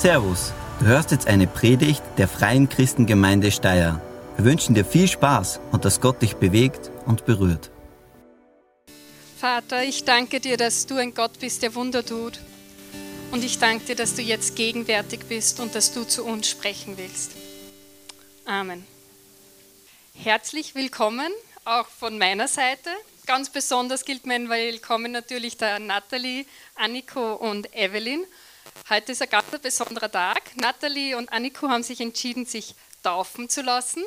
Servus, du hörst jetzt eine Predigt der Freien Christengemeinde Steyr. Wir wünschen dir viel Spaß und dass Gott dich bewegt und berührt. Vater, ich danke dir, dass du ein Gott bist, der Wunder tut. Und ich danke dir, dass du jetzt gegenwärtig bist und dass du zu uns sprechen willst. Amen. Herzlich willkommen auch von meiner Seite. Ganz besonders gilt mein Willkommen natürlich der Nathalie, Anniko und Evelyn. Heute ist ein ganz besonderer Tag. Nathalie und Anniko haben sich entschieden, sich taufen zu lassen.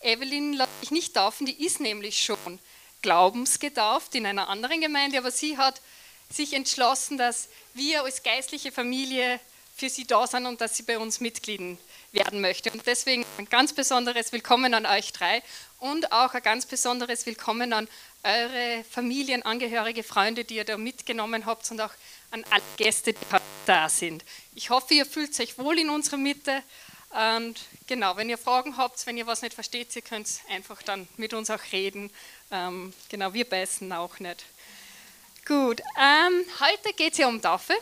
Evelyn lässt sich nicht taufen, die ist nämlich schon glaubensgetauft in einer anderen Gemeinde, aber sie hat sich entschlossen, dass wir als geistliche Familie für sie da sind und dass sie bei uns Mitglied werden möchte. Und deswegen ein ganz besonderes Willkommen an euch drei und auch ein ganz besonderes Willkommen an eure Familienangehörige, Freunde, die ihr da mitgenommen habt und auch an alle Gäste, die da sind. Ich hoffe, ihr fühlt euch wohl in unserer Mitte. Und genau, wenn ihr Fragen habt, wenn ihr was nicht versteht, ihr könnt einfach dann mit uns auch reden. Ähm, genau, wir beißen auch nicht. Gut, ähm, heute geht es ja um Taufe.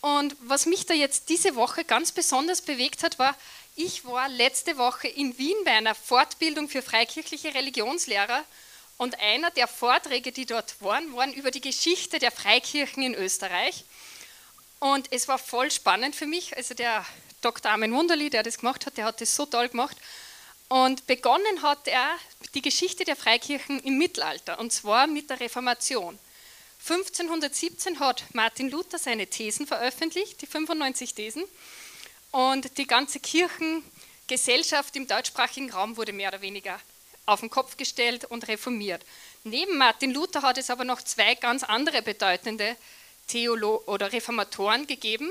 Und was mich da jetzt diese Woche ganz besonders bewegt hat, war, ich war letzte Woche in Wien bei einer Fortbildung für freikirchliche Religionslehrer und einer der Vorträge, die dort waren, waren über die Geschichte der Freikirchen in Österreich. Und es war voll spannend für mich. Also der Dr. Armin Wunderli, der das gemacht hat, der hat das so toll gemacht. Und begonnen hat er die Geschichte der Freikirchen im Mittelalter, und zwar mit der Reformation. 1517 hat Martin Luther seine Thesen veröffentlicht, die 95 Thesen, und die ganze Kirchengesellschaft im deutschsprachigen Raum wurde mehr oder weniger auf den Kopf gestellt und reformiert. Neben Martin Luther hat es aber noch zwei ganz andere bedeutende Theolo oder Reformatoren gegeben.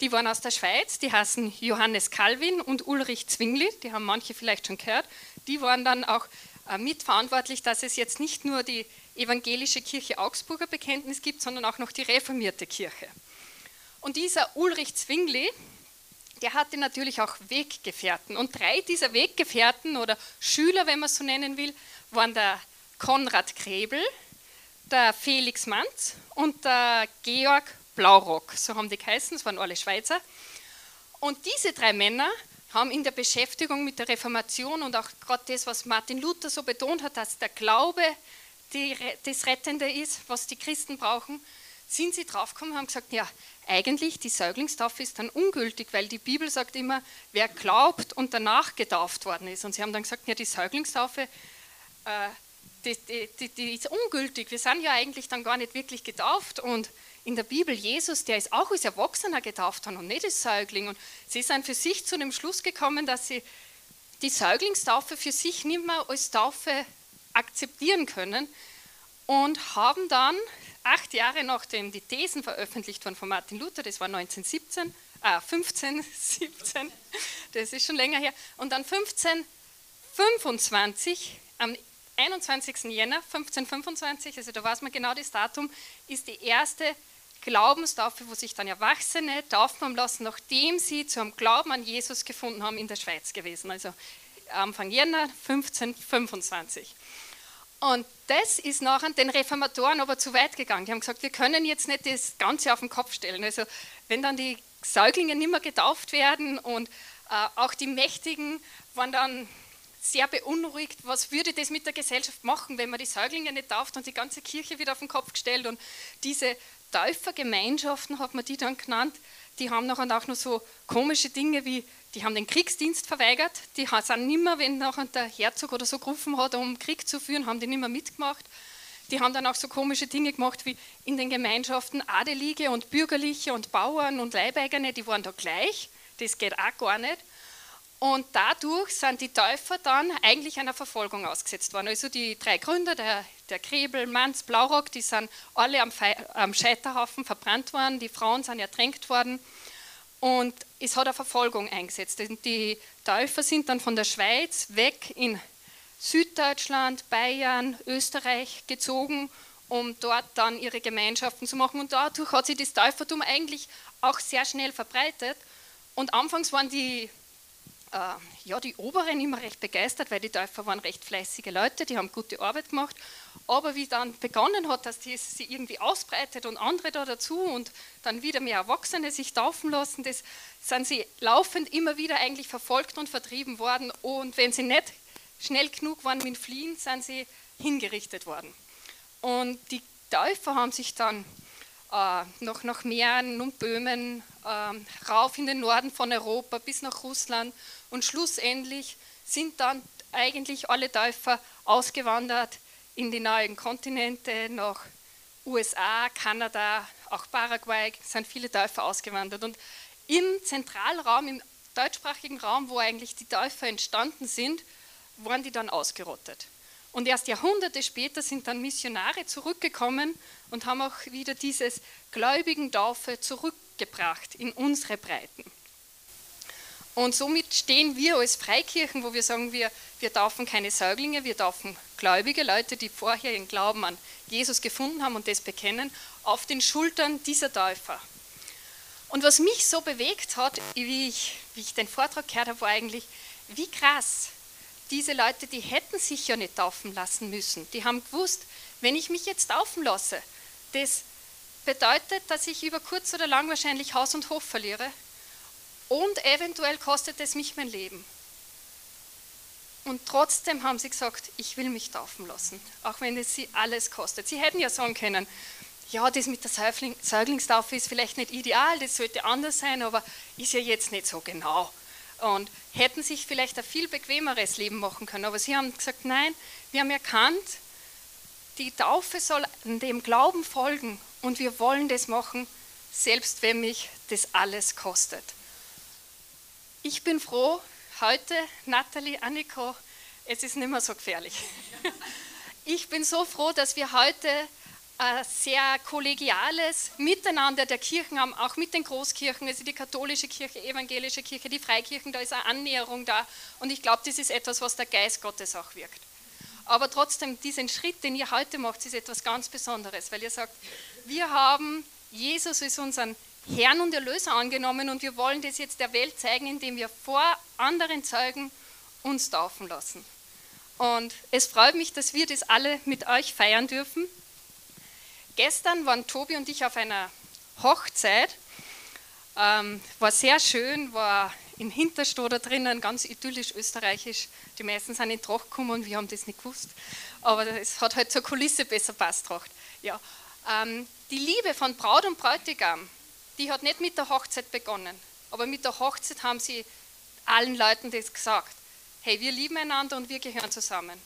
Die waren aus der Schweiz, die heißen Johannes Calvin und Ulrich Zwingli, die haben manche vielleicht schon gehört. Die waren dann auch äh, mitverantwortlich, dass es jetzt nicht nur die evangelische Kirche Augsburger Bekenntnis gibt, sondern auch noch die reformierte Kirche. Und dieser Ulrich Zwingli, der hatte natürlich auch Weggefährten. Und drei dieser Weggefährten oder Schüler, wenn man es so nennen will, waren der Konrad Krebel, der Felix Manz und der Georg Blaurock. So haben die geheißen, es waren alle Schweizer. Und diese drei Männer haben in der Beschäftigung mit der Reformation und auch gerade das, was Martin Luther so betont hat, dass der Glaube die, das Rettende ist, was die Christen brauchen, sind sie draufgekommen und haben gesagt, ja, eigentlich die Säuglingstaufe ist dann ungültig, weil die Bibel sagt immer, wer glaubt und danach getauft worden ist. Und sie haben dann gesagt, ja, die Säuglingstaufe, äh, die, die, die, ist ungültig. Wir sind ja eigentlich dann gar nicht wirklich getauft. Und in der Bibel, Jesus, der ist auch als Erwachsener getauft worden und nicht als Säugling. Und sie sind für sich zu dem Schluss gekommen, dass sie die Säuglingstaufe für sich nicht mehr als Taufe akzeptieren können und haben dann acht Jahre nachdem die Thesen veröffentlicht wurden von Martin Luther, das war 1917, äh, 15, 17, das ist schon länger her, und dann 1525, am 21. Jänner 1525, also da weiß man genau das Datum, ist die erste Glaubenstaufe, wo sich dann Erwachsene taufen haben lassen, nachdem sie zum Glauben an Jesus gefunden haben in der Schweiz gewesen, also Anfang Jänner 1525. Und das ist nachher den Reformatoren aber zu weit gegangen. Die haben gesagt, wir können jetzt nicht das Ganze auf den Kopf stellen. Also wenn dann die Säuglinge nicht mehr getauft werden und äh, auch die Mächtigen waren dann sehr beunruhigt, was würde das mit der Gesellschaft machen, wenn man die Säuglinge nicht tauft und die ganze Kirche wieder auf den Kopf gestellt. Und diese Täufergemeinschaften, hat man die dann genannt, die haben nachher auch noch so komische Dinge wie die haben den Kriegsdienst verweigert, die sind nimmer, wenn nachher der Herzog oder so gerufen hat, um Krieg zu führen, haben die nicht mehr mitgemacht. Die haben dann auch so komische Dinge gemacht wie in den Gemeinschaften Adelige und Bürgerliche und Bauern und Leibeigene, die waren da gleich. Das geht auch gar nicht. Und dadurch sind die Täufer dann eigentlich einer Verfolgung ausgesetzt worden. Also die drei Gründer, der, der Krebel, Manz, Blaurock, die sind alle am, am Scheiterhaufen verbrannt worden, die Frauen sind ertränkt worden. Und es hat eine Verfolgung eingesetzt. Die Täufer sind dann von der Schweiz weg in Süddeutschland, Bayern, Österreich gezogen, um dort dann ihre Gemeinschaften zu machen. Und dadurch hat sich das Täufertum eigentlich auch sehr schnell verbreitet. Und anfangs waren die ja, die Oberen immer recht begeistert, weil die Täufer waren recht fleißige Leute, die haben gute Arbeit gemacht. Aber wie dann begonnen hat, dass die sich irgendwie ausbreitet und andere da dazu und dann wieder mehr Erwachsene sich taufen lassen, das sind sie laufend immer wieder eigentlich verfolgt und vertrieben worden. Und wenn sie nicht schnell genug waren mit Fliehen, sind sie hingerichtet worden. Und die Täufer haben sich dann äh, noch nach Mähren und Böhmen äh, rauf in den Norden von Europa bis nach Russland und schlussendlich sind dann eigentlich alle Täufer ausgewandert in die neuen Kontinente, nach USA, Kanada, auch Paraguay, sind viele Täufer ausgewandert. Und im Zentralraum, im deutschsprachigen Raum, wo eigentlich die Täufer entstanden sind, waren die dann ausgerottet. Und erst Jahrhunderte später sind dann Missionare zurückgekommen und haben auch wieder dieses gläubigen Taufe zurückgebracht in unsere Breiten. Und somit stehen wir als Freikirchen, wo wir sagen, wir, wir taufen keine Säuglinge, wir taufen gläubige Leute, die vorher ihren Glauben an Jesus gefunden haben und das bekennen, auf den Schultern dieser Täufer. Und was mich so bewegt hat, wie ich, wie ich den Vortrag gehört habe, war eigentlich, wie krass, diese Leute, die hätten sich ja nicht taufen lassen müssen. Die haben gewusst, wenn ich mich jetzt taufen lasse, das bedeutet, dass ich über kurz oder lang wahrscheinlich Haus und Hof verliere und eventuell kostet es mich mein Leben. Und trotzdem haben sie gesagt, ich will mich taufen lassen, auch wenn es sie alles kostet. Sie hätten ja sagen können, ja, das mit der Säuglingstaufe ist vielleicht nicht ideal, das sollte anders sein, aber ist ja jetzt nicht so genau. Und hätten sich vielleicht ein viel bequemeres Leben machen können. Aber sie haben gesagt, nein, wir haben erkannt, die Taufe soll dem Glauben folgen und wir wollen das machen, selbst wenn mich das alles kostet. Ich bin froh, heute, Nathalie, Anniko, es ist nicht mehr so gefährlich. Ich bin so froh, dass wir heute ein sehr kollegiales Miteinander der Kirchen haben, auch mit den Großkirchen, also die katholische Kirche, evangelische Kirche, die Freikirchen, da ist eine Annäherung da. Und ich glaube, das ist etwas, was der Geist Gottes auch wirkt. Aber trotzdem, diesen Schritt, den ihr heute macht, ist etwas ganz Besonderes, weil ihr sagt, wir haben Jesus als unseren Herrn und Erlöser angenommen und wir wollen das jetzt der Welt zeigen, indem wir vor anderen Zeugen uns taufen lassen. Und es freut mich, dass wir das alle mit euch feiern dürfen. Gestern waren Tobi und ich auf einer Hochzeit. Ähm, war sehr schön, war in Hinterstoder drinnen, ganz idyllisch österreichisch. Die meisten sind in Tracht gekommen und wir haben das nicht gewusst. Aber es hat halt zur Kulisse besser passt. Ja. Ähm, die Liebe von Braut und Bräutigam die hat nicht mit der Hochzeit begonnen, aber mit der Hochzeit haben sie allen Leuten das gesagt. Hey, wir lieben einander und wir gehören zusammen.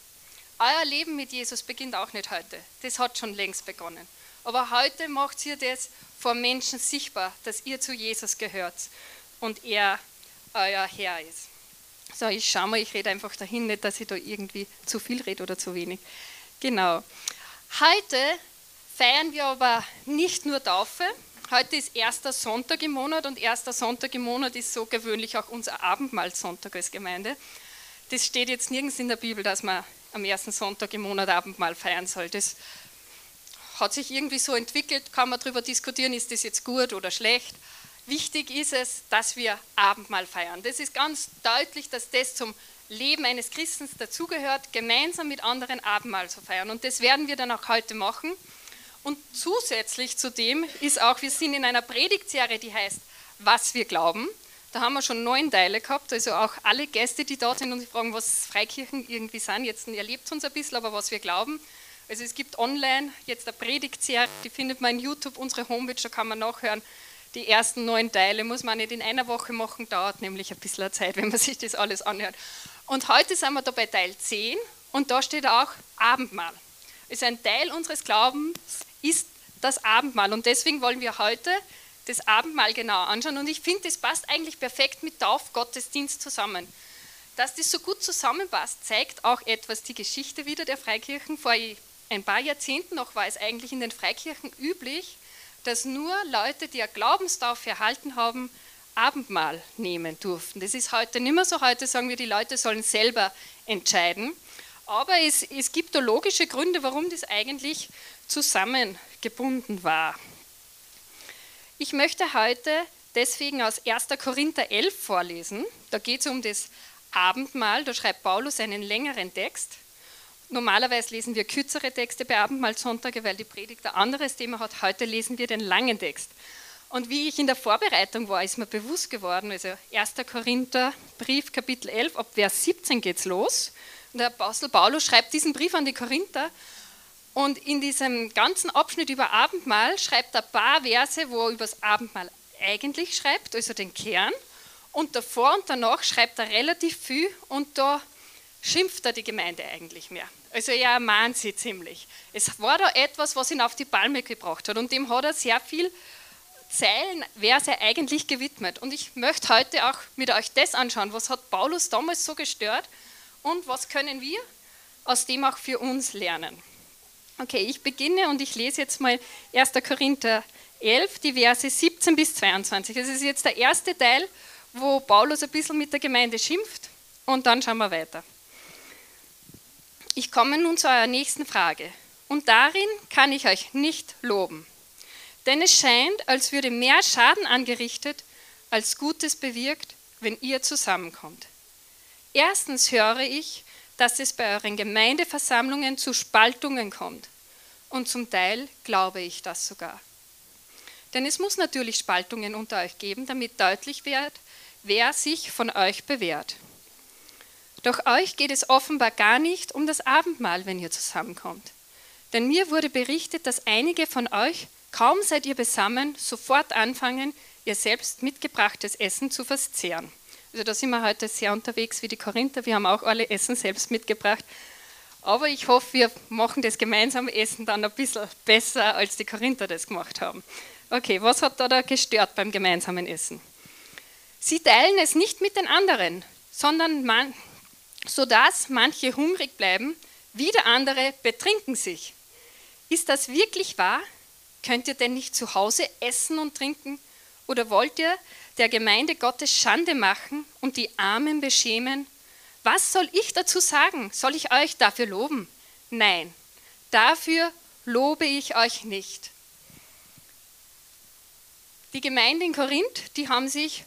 Euer Leben mit Jesus beginnt auch nicht heute. Das hat schon längst begonnen. Aber heute macht ihr das vor Menschen sichtbar, dass ihr zu Jesus gehört und er euer Herr ist. So, ich schau mal, ich rede einfach dahin, nicht, dass ich da irgendwie zu viel rede oder zu wenig. Genau. Heute feiern wir aber nicht nur Taufe, Heute ist erster Sonntag im Monat und erster Sonntag im Monat ist so gewöhnlich auch unser Abendmahlsonntag als Gemeinde. Das steht jetzt nirgends in der Bibel, dass man am ersten Sonntag im Monat Abendmahl feiern soll. Das hat sich irgendwie so entwickelt, kann man darüber diskutieren, ist das jetzt gut oder schlecht. Wichtig ist es, dass wir Abendmahl feiern. Das ist ganz deutlich, dass das zum Leben eines Christens dazugehört, gemeinsam mit anderen Abendmahl zu feiern. Und das werden wir dann auch heute machen. Und zusätzlich zu dem ist auch, wir sind in einer Predigtserie, die heißt Was wir glauben. Da haben wir schon neun Teile gehabt, also auch alle Gäste, die dort sind und sich fragen, was Freikirchen irgendwie sind. Jetzt erlebt uns ein bisschen, aber was wir glauben. Also es gibt online jetzt eine Predigtserie, die findet man in YouTube, unsere Homepage, da kann man nachhören. Die ersten neun Teile muss man nicht in einer Woche machen, dauert nämlich ein bisschen Zeit, wenn man sich das alles anhört. Und heute sind wir da bei Teil 10 und da steht auch Abendmahl. Ist ein Teil unseres Glaubens, ist das Abendmahl. Und deswegen wollen wir heute das Abendmahl genauer anschauen. Und ich finde, das passt eigentlich perfekt mit Taufgottesdienst zusammen. Dass das so gut zusammenpasst, zeigt auch etwas die Geschichte wieder der Freikirchen. Vor ein paar Jahrzehnten noch war es eigentlich in den Freikirchen üblich, dass nur Leute, die eine Glaubenstaufe erhalten haben, Abendmahl nehmen durften. Das ist heute nicht mehr so. Heute sagen wir, die Leute sollen selber entscheiden. Aber es, es gibt da logische Gründe, warum das eigentlich zusammengebunden war. Ich möchte heute deswegen aus 1. Korinther 11 vorlesen. Da geht es um das Abendmahl, da schreibt Paulus einen längeren Text. Normalerweise lesen wir kürzere Texte bei Abendmahlsonntage, weil die Predigt ein anderes Thema hat. Heute lesen wir den langen Text. Und wie ich in der Vorbereitung war, ist mir bewusst geworden, also 1. Korinther, Brief, Kapitel 11, ab Vers 17 geht es los. Und der Apostel Paulus schreibt diesen Brief an die Korinther. Und in diesem ganzen Abschnitt über Abendmahl schreibt er ein paar Verse, wo er über das Abendmahl eigentlich schreibt, also den Kern. Und davor und danach schreibt er relativ viel und da schimpft er die Gemeinde eigentlich mehr. Also er mahnt sie ziemlich. Es war da etwas, was ihn auf die Palme gebracht hat und dem hat er sehr viel Zeilen, Verse eigentlich gewidmet. Und ich möchte heute auch mit euch das anschauen, was hat Paulus damals so gestört und was können wir aus dem auch für uns lernen. Okay, ich beginne und ich lese jetzt mal 1. Korinther 11, die Verse 17 bis 22. Das ist jetzt der erste Teil, wo Paulus ein bisschen mit der Gemeinde schimpft und dann schauen wir weiter. Ich komme nun zu eurer nächsten Frage. Und darin kann ich euch nicht loben. Denn es scheint, als würde mehr Schaden angerichtet, als Gutes bewirkt, wenn ihr zusammenkommt. Erstens höre ich, dass es bei euren Gemeindeversammlungen zu Spaltungen kommt. Und zum Teil glaube ich das sogar. Denn es muss natürlich Spaltungen unter euch geben, damit deutlich wird, wer sich von euch bewährt. Doch euch geht es offenbar gar nicht um das Abendmahl, wenn ihr zusammenkommt. Denn mir wurde berichtet, dass einige von euch, kaum seid ihr besammen, sofort anfangen, ihr selbst mitgebrachtes Essen zu verzehren. Also da sind wir heute sehr unterwegs wie die Korinther. Wir haben auch alle Essen selbst mitgebracht. Aber ich hoffe, wir machen das gemeinsame Essen dann ein bisschen besser, als die Korinther das gemacht haben. Okay, was hat da, da gestört beim gemeinsamen Essen? Sie teilen es nicht mit den anderen, sondern man, sodass manche hungrig bleiben, wieder andere betrinken sich. Ist das wirklich wahr? Könnt ihr denn nicht zu Hause essen und trinken? Oder wollt ihr der Gemeinde Gottes Schande machen und die Armen beschämen? Was soll ich dazu sagen? Soll ich euch dafür loben? Nein, dafür lobe ich euch nicht. Die Gemeinde in Korinth, die haben sich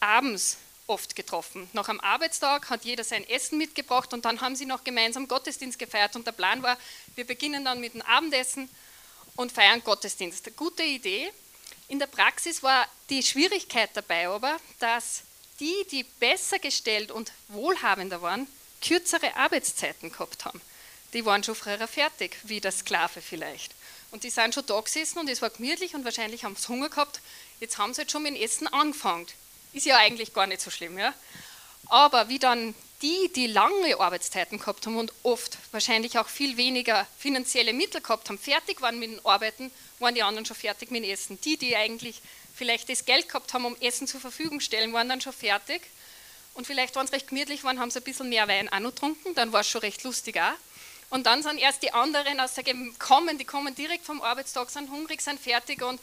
abends oft getroffen. Nach am Arbeitstag hat jeder sein Essen mitgebracht und dann haben sie noch gemeinsam Gottesdienst gefeiert. Und der Plan war, wir beginnen dann mit dem Abendessen und feiern Gottesdienst. Gute Idee. In der Praxis war die Schwierigkeit dabei aber, dass die, die besser gestellt und wohlhabender waren, kürzere Arbeitszeiten gehabt haben. Die waren schon früher fertig, wie der Sklave vielleicht. Und die sind schon da gesessen und es war gemütlich und wahrscheinlich haben sie Hunger gehabt. Jetzt haben sie jetzt schon mit dem Essen angefangen. Ist ja eigentlich gar nicht so schlimm. Ja? Aber wie dann die, die lange Arbeitszeiten gehabt haben und oft wahrscheinlich auch viel weniger finanzielle Mittel gehabt haben, fertig waren mit dem Arbeiten, waren die anderen schon fertig mit dem Essen. Die, die eigentlich vielleicht das Geld gehabt haben, um Essen zur Verfügung zu stellen, waren dann schon fertig. Und vielleicht waren es recht gemütlich, waren, haben sie ein bisschen mehr Wein auch noch getrunken, dann war es schon recht lustig auch. Und dann sind erst die anderen aus der kommen, die kommen direkt vom Arbeitstag, sind hungrig, sind fertig und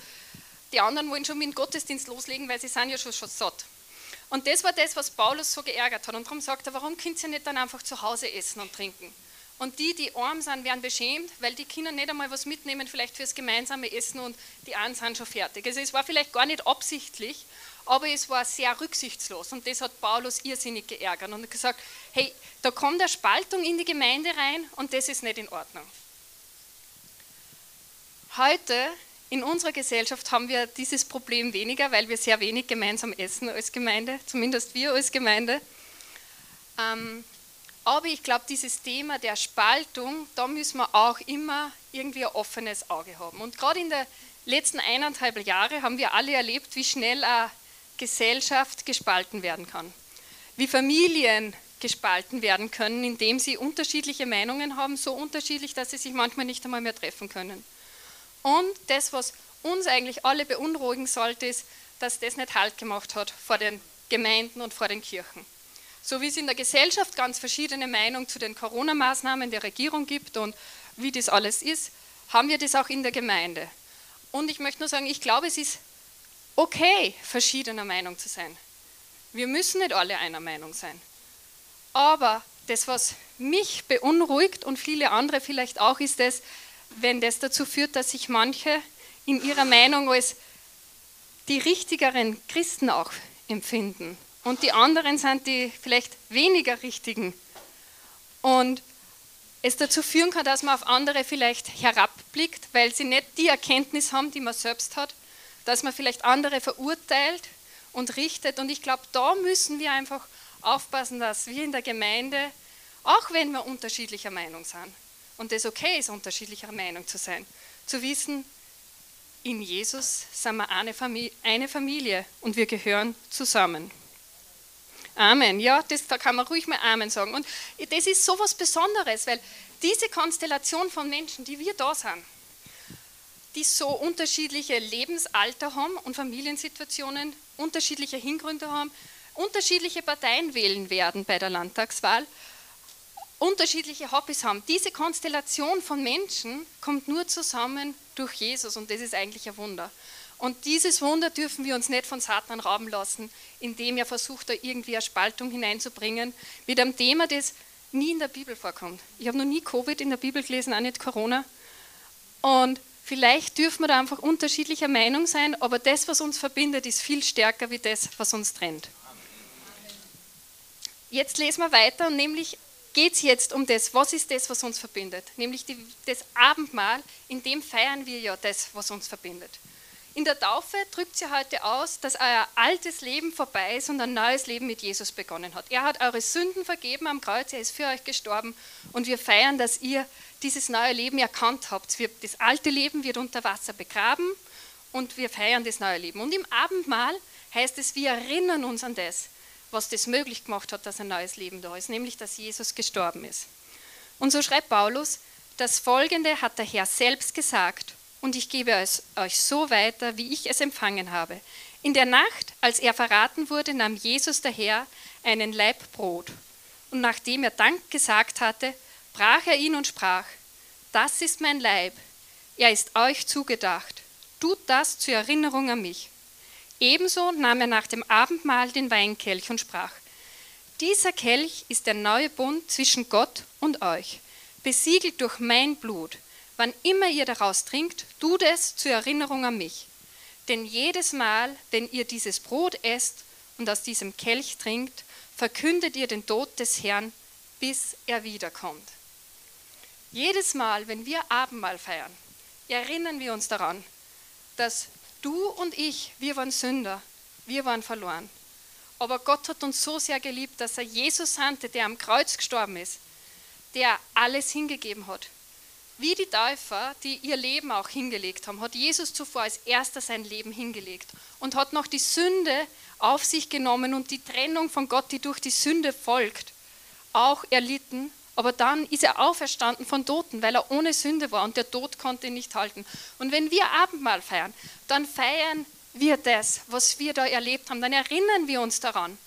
die anderen wollen schon mit dem Gottesdienst loslegen, weil sie sind ja schon, schon satt. Und das war das, was Paulus so geärgert hat. Und darum sagt er, warum könnt ihr nicht dann einfach zu Hause essen und trinken? Und die, die arm sind, werden beschämt, weil die Kinder nicht einmal was mitnehmen, vielleicht fürs gemeinsame Essen und die anderen sind schon fertig. Also es war vielleicht gar nicht absichtlich, aber es war sehr rücksichtslos. Und das hat Paulus irrsinnig geärgert und gesagt, hey, da kommt eine Spaltung in die Gemeinde rein und das ist nicht in Ordnung. Heute in unserer Gesellschaft haben wir dieses Problem weniger, weil wir sehr wenig gemeinsam essen als Gemeinde, zumindest wir als Gemeinde. Ähm, aber ich glaube, dieses Thema der Spaltung, da müssen wir auch immer irgendwie ein offenes Auge haben. Und gerade in den letzten eineinhalb Jahren haben wir alle erlebt, wie schnell eine Gesellschaft gespalten werden kann. Wie Familien gespalten werden können, indem sie unterschiedliche Meinungen haben, so unterschiedlich, dass sie sich manchmal nicht einmal mehr treffen können. Und das, was uns eigentlich alle beunruhigen sollte, ist, dass das nicht Halt gemacht hat vor den Gemeinden und vor den Kirchen. So wie es in der Gesellschaft ganz verschiedene Meinungen zu den Corona-Maßnahmen der Regierung gibt und wie das alles ist, haben wir das auch in der Gemeinde. Und ich möchte nur sagen, ich glaube, es ist okay, verschiedener Meinung zu sein. Wir müssen nicht alle einer Meinung sein. Aber das, was mich beunruhigt und viele andere vielleicht auch, ist das, wenn das dazu führt, dass sich manche in ihrer Meinung als die richtigeren Christen auch empfinden. Und die anderen sind die vielleicht weniger richtigen. Und es dazu führen kann, dass man auf andere vielleicht herabblickt, weil sie nicht die Erkenntnis haben, die man selbst hat, dass man vielleicht andere verurteilt und richtet. Und ich glaube, da müssen wir einfach aufpassen, dass wir in der Gemeinde, auch wenn wir unterschiedlicher Meinung sind, und es okay ist, unterschiedlicher Meinung zu sein, zu wissen, in Jesus sind wir eine Familie, eine Familie und wir gehören zusammen. Amen. Ja, das, da kann man ruhig mal Amen sagen. Und das ist so was Besonderes, weil diese Konstellation von Menschen, die wir da sind, die so unterschiedliche Lebensalter haben und Familiensituationen, unterschiedliche Hingründe haben, unterschiedliche Parteien wählen werden bei der Landtagswahl, unterschiedliche Hobbys haben. Diese Konstellation von Menschen kommt nur zusammen durch Jesus und das ist eigentlich ein Wunder. Und dieses Wunder dürfen wir uns nicht von Satan rauben lassen, indem er versucht, da irgendwie eine Spaltung hineinzubringen mit einem Thema, das nie in der Bibel vorkommt. Ich habe noch nie Covid in der Bibel gelesen, auch nicht Corona. Und vielleicht dürfen wir da einfach unterschiedlicher Meinung sein, aber das, was uns verbindet, ist viel stärker wie das, was uns trennt. Jetzt lesen wir weiter nämlich geht es jetzt um das, was ist das, was uns verbindet? Nämlich die, das Abendmahl, in dem feiern wir ja das, was uns verbindet. In der Taufe drückt sie heute aus, dass euer altes Leben vorbei ist und ein neues Leben mit Jesus begonnen hat. Er hat eure Sünden vergeben am Kreuz, er ist für euch gestorben und wir feiern, dass ihr dieses neue Leben erkannt habt. Das alte Leben wird unter Wasser begraben und wir feiern das neue Leben. Und im Abendmahl heißt es, wir erinnern uns an das, was das möglich gemacht hat, dass ein neues Leben da ist, nämlich dass Jesus gestorben ist. Und so schreibt Paulus, das Folgende hat der Herr selbst gesagt und ich gebe es euch so weiter, wie ich es empfangen habe. In der Nacht, als er verraten wurde, nahm Jesus der Herr einen Laib Brot. Und nachdem er Dank gesagt hatte, brach er ihn und sprach, das ist mein Leib, er ist euch zugedacht, tut das zur Erinnerung an mich. Ebenso nahm er nach dem Abendmahl den Weinkelch und sprach, dieser Kelch ist der neue Bund zwischen Gott und euch, besiegelt durch mein Blut. Wann immer ihr daraus trinkt, tut es zur Erinnerung an mich. Denn jedes Mal, wenn ihr dieses Brot esst und aus diesem Kelch trinkt, verkündet ihr den Tod des Herrn, bis er wiederkommt. Jedes Mal, wenn wir Abendmahl feiern, erinnern wir uns daran, dass du und ich, wir waren Sünder, wir waren verloren. Aber Gott hat uns so sehr geliebt, dass er Jesus sandte, der am Kreuz gestorben ist, der alles hingegeben hat, wie die Täufer, die ihr Leben auch hingelegt haben, hat Jesus zuvor als erster sein Leben hingelegt und hat noch die Sünde auf sich genommen und die Trennung von Gott, die durch die Sünde folgt, auch erlitten. Aber dann ist er auferstanden von Toten, weil er ohne Sünde war und der Tod konnte ihn nicht halten. Und wenn wir Abendmahl feiern, dann feiern wir das, was wir da erlebt haben. Dann erinnern wir uns daran,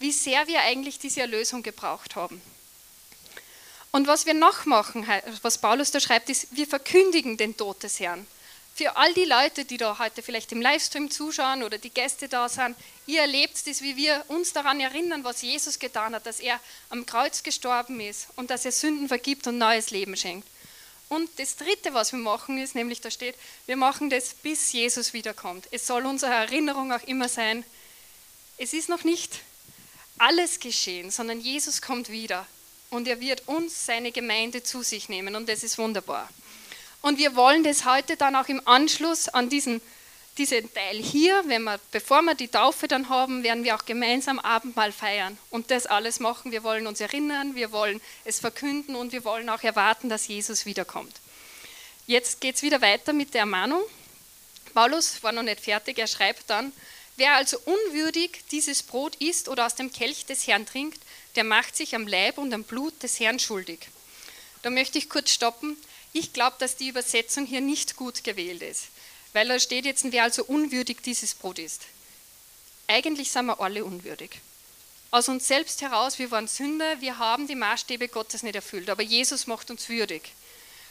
wie sehr wir eigentlich diese Erlösung gebraucht haben. Und was wir noch machen, was Paulus da schreibt, ist, wir verkündigen den Tod des Herrn. Für all die Leute, die da heute vielleicht im Livestream zuschauen oder die Gäste da sind, ihr erlebt es, wie wir uns daran erinnern, was Jesus getan hat, dass er am Kreuz gestorben ist und dass er Sünden vergibt und neues Leben schenkt. Und das Dritte, was wir machen, ist nämlich, da steht, wir machen das, bis Jesus wiederkommt. Es soll unsere Erinnerung auch immer sein, es ist noch nicht alles geschehen, sondern Jesus kommt wieder und er wird uns, seine Gemeinde, zu sich nehmen und das ist wunderbar. Und wir wollen das heute dann auch im Anschluss an diesen, diesen Teil hier, wenn wir, bevor wir die Taufe dann haben, werden wir auch gemeinsam Abendmahl feiern und das alles machen. Wir wollen uns erinnern, wir wollen es verkünden und wir wollen auch erwarten, dass Jesus wiederkommt. Jetzt geht es wieder weiter mit der Ermahnung. Paulus war noch nicht fertig, er schreibt dann, wer also unwürdig dieses Brot isst oder aus dem Kelch des Herrn trinkt, der macht sich am Leib und am Blut des Herrn schuldig. Da möchte ich kurz stoppen. Ich glaube, dass die Übersetzung hier nicht gut gewählt ist, weil da steht jetzt, wer also unwürdig dieses Brot ist. Eigentlich sind wir alle unwürdig. Aus uns selbst heraus, wir waren Sünder, wir haben die Maßstäbe Gottes nicht erfüllt, aber Jesus macht uns würdig.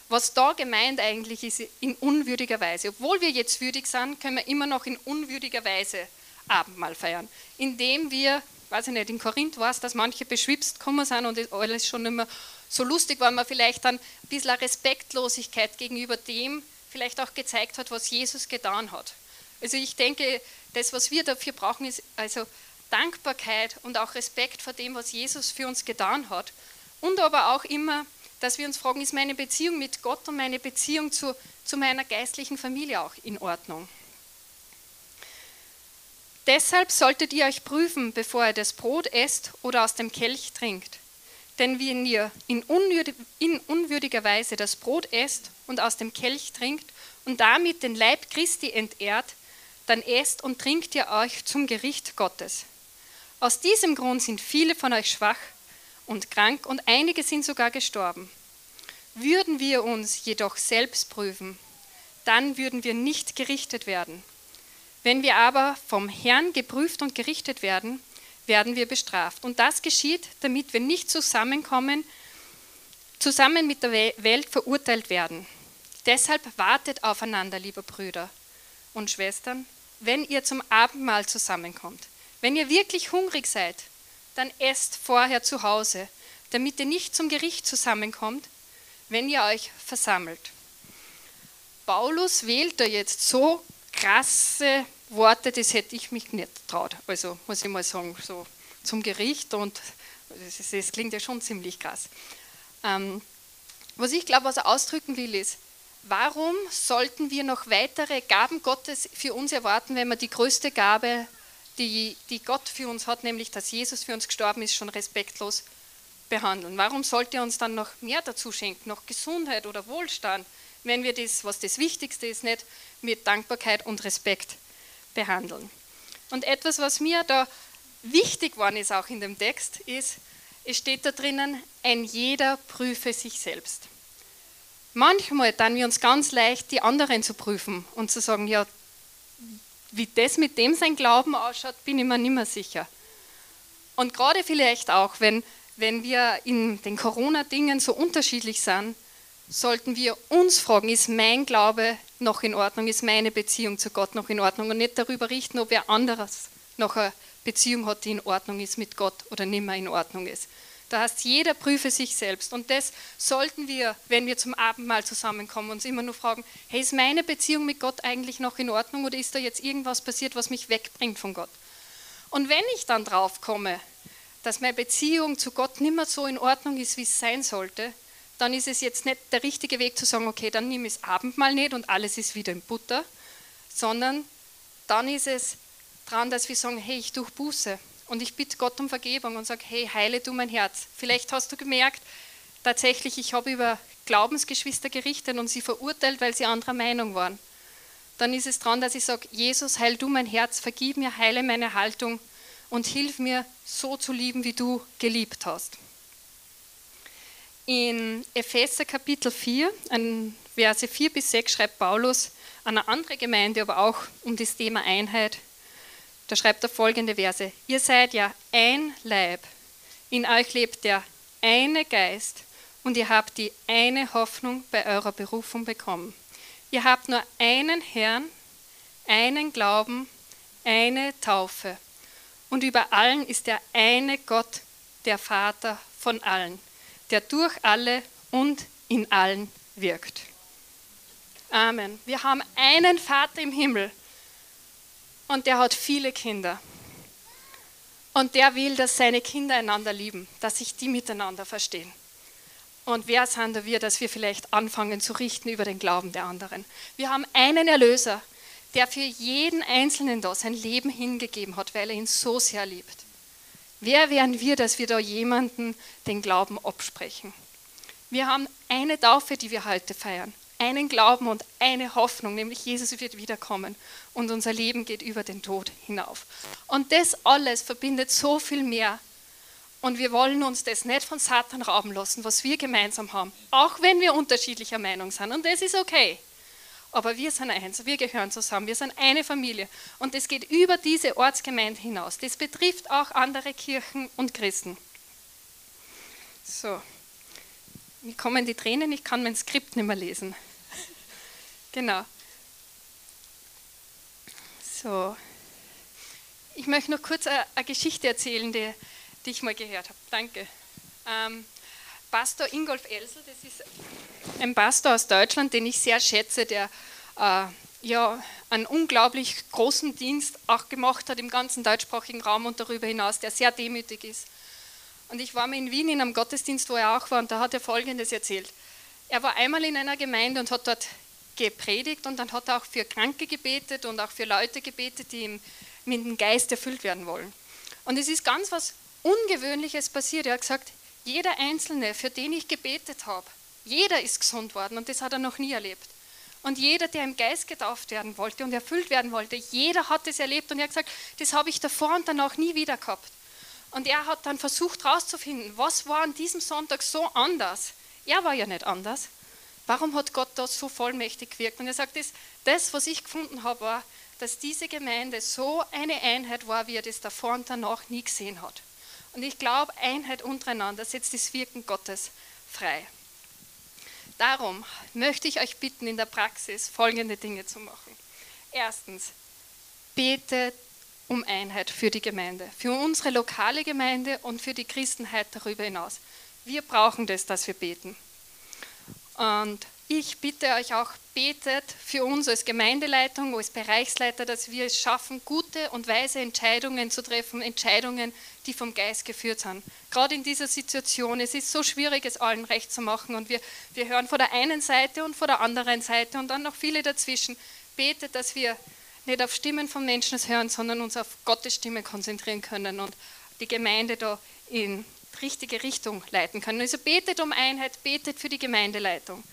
Was da gemeint eigentlich ist, in unwürdiger Weise. Obwohl wir jetzt würdig sind, können wir immer noch in unwürdiger Weise Abendmahl feiern, indem wir weiß ich nicht, in Korinth war es, dass manche beschwipst gekommen sind und alles schon immer so lustig war, man vielleicht dann ein bisschen Respektlosigkeit gegenüber dem vielleicht auch gezeigt hat, was Jesus getan hat. Also ich denke, das, was wir dafür brauchen, ist also Dankbarkeit und auch Respekt vor dem, was Jesus für uns getan hat. Und aber auch immer, dass wir uns fragen, ist meine Beziehung mit Gott und meine Beziehung zu, zu meiner geistlichen Familie auch in Ordnung? Deshalb solltet ihr euch prüfen, bevor ihr das Brot esst oder aus dem Kelch trinkt. Denn wenn ihr in, unwürdiger Weise das Brot esst und aus dem Kelch trinkt und damit den Leib Christi entehrt, dann esst und trinkt ihr euch zum Gericht Gottes. Aus diesem Grund sind viele von euch schwach und krank und einige sind sogar gestorben. Würden wir uns jedoch selbst prüfen, dann würden wir nicht gerichtet werden. Wenn wir aber vom Herrn geprüft und gerichtet werden, werden wir bestraft. Und das geschieht, damit wir nicht zusammenkommen, zusammen mit der Welt verurteilt werden. Deshalb wartet aufeinander, liebe Brüder und Schwestern, wenn ihr zum Abendmahl zusammenkommt. Wenn ihr wirklich hungrig seid, dann esst vorher zu Hause, damit ihr nicht zum Gericht zusammenkommt, wenn ihr euch versammelt. Paulus wählt da jetzt so krasse Worte, das hätte ich mich nicht traut. Also muss ich mal sagen, so zum Gericht und das, das klingt ja schon ziemlich krass. Ähm, was ich glaube, was er ausdrücken will, ist, warum sollten wir noch weitere Gaben Gottes für uns erwarten, wenn wir die größte Gabe, die, die Gott für uns hat, nämlich dass Jesus für uns gestorben ist, schon respektlos behandeln? Warum sollte er uns dann noch mehr dazu schenken, noch Gesundheit oder Wohlstand, wenn wir das, was das Wichtigste ist, nicht mit Dankbarkeit und Respekt behandeln. Und etwas, was mir da wichtig geworden ist, auch in dem Text, ist, es steht da drinnen, ein jeder prüfe sich selbst. Manchmal dann wir uns ganz leicht, die anderen zu prüfen und zu sagen, ja, wie das mit dem sein Glauben ausschaut, bin ich mir nicht mehr sicher. Und gerade vielleicht auch, wenn, wenn wir in den Corona-Dingen so unterschiedlich sind, sollten wir uns fragen, ist mein Glaube noch in Ordnung, ist meine Beziehung zu Gott noch in Ordnung und nicht darüber richten, ob wer anderes noch eine Beziehung hat, die in Ordnung ist mit Gott oder nicht mehr in Ordnung ist. Da heißt, jeder prüfe sich selbst. Und das sollten wir, wenn wir zum Abendmahl zusammenkommen, uns immer nur fragen, hey, ist meine Beziehung mit Gott eigentlich noch in Ordnung oder ist da jetzt irgendwas passiert, was mich wegbringt von Gott? Und wenn ich dann drauf komme, dass meine Beziehung zu Gott nicht mehr so in Ordnung ist, wie es sein sollte, dann ist es jetzt nicht der richtige Weg zu sagen, okay, dann ich das Abendmahl nicht und alles ist wieder in Butter, sondern dann ist es dran, dass wir sagen, hey, ich tue Buße und ich bitte Gott um Vergebung und sage, hey, heile du mein Herz. Vielleicht hast du gemerkt, tatsächlich, ich habe über Glaubensgeschwister gerichtet und sie verurteilt, weil sie anderer Meinung waren. Dann ist es dran, dass ich sage, Jesus, heil du mein Herz, vergib mir, heile meine Haltung und hilf mir, so zu lieben, wie du geliebt hast. In Epheser Kapitel 4, an Verse 4 bis 6 schreibt Paulus an eine andere Gemeinde, aber auch um das Thema Einheit. Da schreibt er folgende Verse. Ihr seid ja ein Leib. In euch lebt der eine Geist und ihr habt die eine Hoffnung bei eurer Berufung bekommen. Ihr habt nur einen Herrn, einen Glauben, eine Taufe. Und über allen ist der eine Gott, der Vater von allen der durch alle und in allen wirkt. Amen. Wir haben einen Vater im Himmel und der hat viele Kinder. Und der will, dass seine Kinder einander lieben, dass sich die miteinander verstehen. Und wer sind wir, dass wir vielleicht anfangen zu richten über den Glauben der anderen? Wir haben einen Erlöser, der für jeden Einzelnen da sein Leben hingegeben hat, weil er ihn so sehr liebt. Wer wären wir, dass wir da jemanden den Glauben absprechen? Wir haben eine Taufe, die wir heute feiern. Einen Glauben und eine Hoffnung, nämlich Jesus wird wiederkommen und unser Leben geht über den Tod hinauf. Und das alles verbindet so viel mehr. Und wir wollen uns das nicht von Satan rauben lassen, was wir gemeinsam haben, auch wenn wir unterschiedlicher Meinung sind. Und das ist okay. Aber wir sind eins, wir gehören zusammen, wir sind eine Familie. Und das geht über diese Ortsgemeinde hinaus. Das betrifft auch andere Kirchen und Christen. So, mir kommen die Tränen, ich kann mein Skript nicht mehr lesen. genau. So, ich möchte noch kurz eine, eine Geschichte erzählen, die, die, ich mal gehört habe. Danke. Ähm, Pastor Ingolf Elsel, das ist ein Pastor aus Deutschland, den ich sehr schätze, der äh, ja einen unglaublich großen Dienst auch gemacht hat im ganzen deutschsprachigen Raum und darüber hinaus, der sehr demütig ist. Und ich war mal in Wien in einem Gottesdienst, wo er auch war, und da hat er Folgendes erzählt. Er war einmal in einer Gemeinde und hat dort gepredigt und dann hat er auch für Kranke gebetet und auch für Leute gebetet, die mit dem Geist erfüllt werden wollen. Und es ist ganz was Ungewöhnliches passiert. Er hat gesagt, jeder Einzelne, für den ich gebetet habe, jeder ist gesund worden und das hat er noch nie erlebt. Und jeder, der im Geist getauft werden wollte und erfüllt werden wollte, jeder hat es erlebt und er hat gesagt, das habe ich davor und danach nie wieder gehabt. Und er hat dann versucht herauszufinden, was war an diesem Sonntag so anders. Er war ja nicht anders. Warum hat Gott da so vollmächtig gewirkt? Und er sagt, das, das was ich gefunden habe, war, dass diese Gemeinde so eine Einheit war, wie er das davor und danach nie gesehen hat. Und ich glaube, Einheit untereinander setzt das Wirken Gottes frei. Darum möchte ich euch bitten, in der Praxis folgende Dinge zu machen. Erstens, betet um Einheit für die Gemeinde, für unsere lokale Gemeinde und für die Christenheit darüber hinaus. Wir brauchen das, dass wir beten. Und ich bitte euch auch, betet für uns als Gemeindeleitung, als Bereichsleiter, dass wir es schaffen, gute und weise Entscheidungen zu treffen, Entscheidungen, die vom Geist geführt sind. Gerade in dieser Situation, es ist so schwierig, es allen recht zu machen und wir, wir hören von der einen Seite und von der anderen Seite und dann noch viele dazwischen. Betet, dass wir nicht auf Stimmen von Menschen hören, sondern uns auf Gottes Stimme konzentrieren können und die Gemeinde da in richtige Richtung leiten können. Also betet um Einheit, betet für die Gemeindeleitung.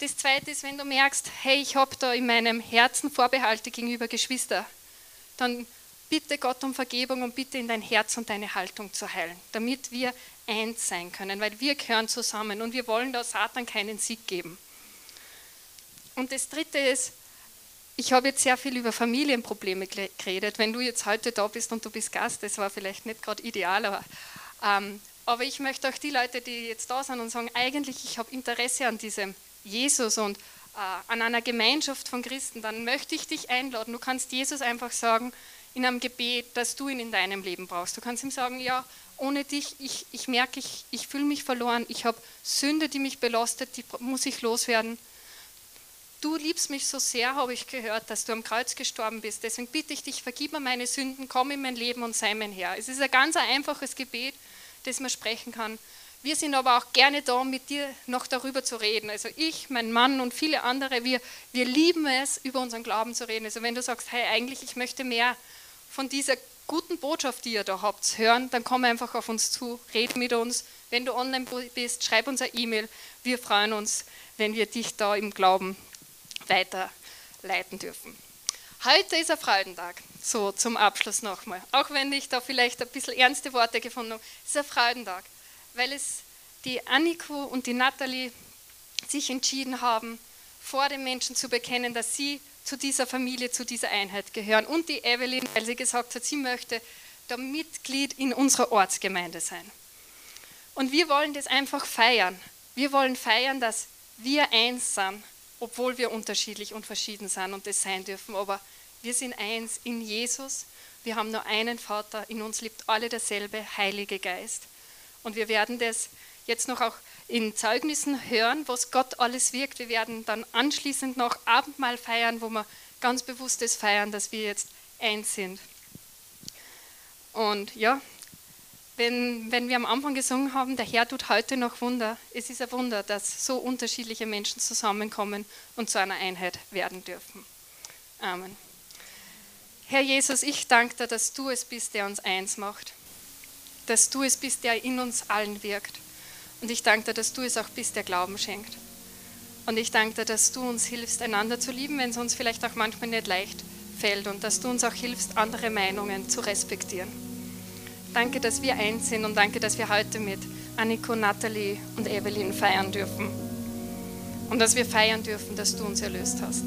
Das Zweite ist, wenn du merkst, hey, ich habe da in meinem Herzen Vorbehalte gegenüber Geschwister, dann bitte Gott um Vergebung und bitte in dein Herz und deine Haltung zu heilen, damit wir eins sein können, weil wir gehören zusammen und wir wollen da Satan keinen Sieg geben. Und das Dritte ist, ich habe jetzt sehr viel über Familienprobleme geredet. Wenn du jetzt heute da bist und du bist Gast, das war vielleicht nicht gerade ideal, aber, ähm, aber ich möchte auch die Leute, die jetzt da sind und sagen, eigentlich ich habe Interesse an diesem Jesus und äh, an einer Gemeinschaft von Christen, dann möchte ich dich einladen. Du kannst Jesus einfach sagen in einem Gebet, dass du ihn in deinem Leben brauchst. Du kannst ihm sagen, ja, ohne dich, ich, ich merke, ich, ich fühle mich verloren, ich habe Sünde, die mich belastet, die muss ich loswerden. Du liebst mich so sehr, habe ich gehört, dass du am Kreuz gestorben bist. Deswegen bitte ich dich, vergib mir meine Sünden, komm in mein Leben und sei mein Herr. Es ist ein ganz einfaches Gebet, das man sprechen kann. Wir sind aber auch gerne da, mit dir noch darüber zu reden. Also ich, mein Mann und viele andere, wir, wir lieben es, über unseren Glauben zu reden. Also wenn du sagst, hey, eigentlich, ich möchte mehr von dieser guten Botschaft, die ihr da habt, hören, dann komm einfach auf uns zu, red mit uns. Wenn du online bist, schreib uns eine E-Mail. Wir freuen uns, wenn wir dich da im Glauben weiterleiten dürfen. Heute ist ein Freudentag, so zum Abschluss nochmal. Auch wenn ich da vielleicht ein bisschen ernste Worte gefunden habe, ist ein Freudentag weil es die Anniko und die Natalie sich entschieden haben, vor den Menschen zu bekennen, dass sie zu dieser Familie, zu dieser Einheit gehören. Und die Evelyn, weil sie gesagt hat, sie möchte da Mitglied in unserer Ortsgemeinde sein. Und wir wollen das einfach feiern. Wir wollen feiern, dass wir eins sind, obwohl wir unterschiedlich und verschieden sind und das sein dürfen. Aber wir sind eins in Jesus. Wir haben nur einen Vater. In uns lebt alle derselbe Heilige Geist. Und wir werden das jetzt noch auch in Zeugnissen hören, was Gott alles wirkt. Wir werden dann anschließend noch Abendmahl feiern, wo wir ganz bewusst das feiern, dass wir jetzt eins sind. Und ja, wenn, wenn wir am Anfang gesungen haben, der Herr tut heute noch Wunder, es ist ein Wunder, dass so unterschiedliche Menschen zusammenkommen und zu einer Einheit werden dürfen. Amen. Herr Jesus, ich danke dir, dass du es bist, der uns eins macht dass du es bist, der in uns allen wirkt. Und ich danke dir, dass du es auch bist, der Glauben schenkt. Und ich danke dir, dass du uns hilfst, einander zu lieben, wenn es uns vielleicht auch manchmal nicht leicht fällt und dass du uns auch hilfst, andere Meinungen zu respektieren. Danke, dass wir eins sind und danke, dass wir heute mit Anniko, Nathalie und Evelyn feiern dürfen. Und dass wir feiern dürfen, dass du uns erlöst hast.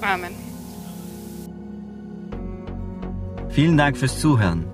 Amen. Vielen Dank fürs Zuhören.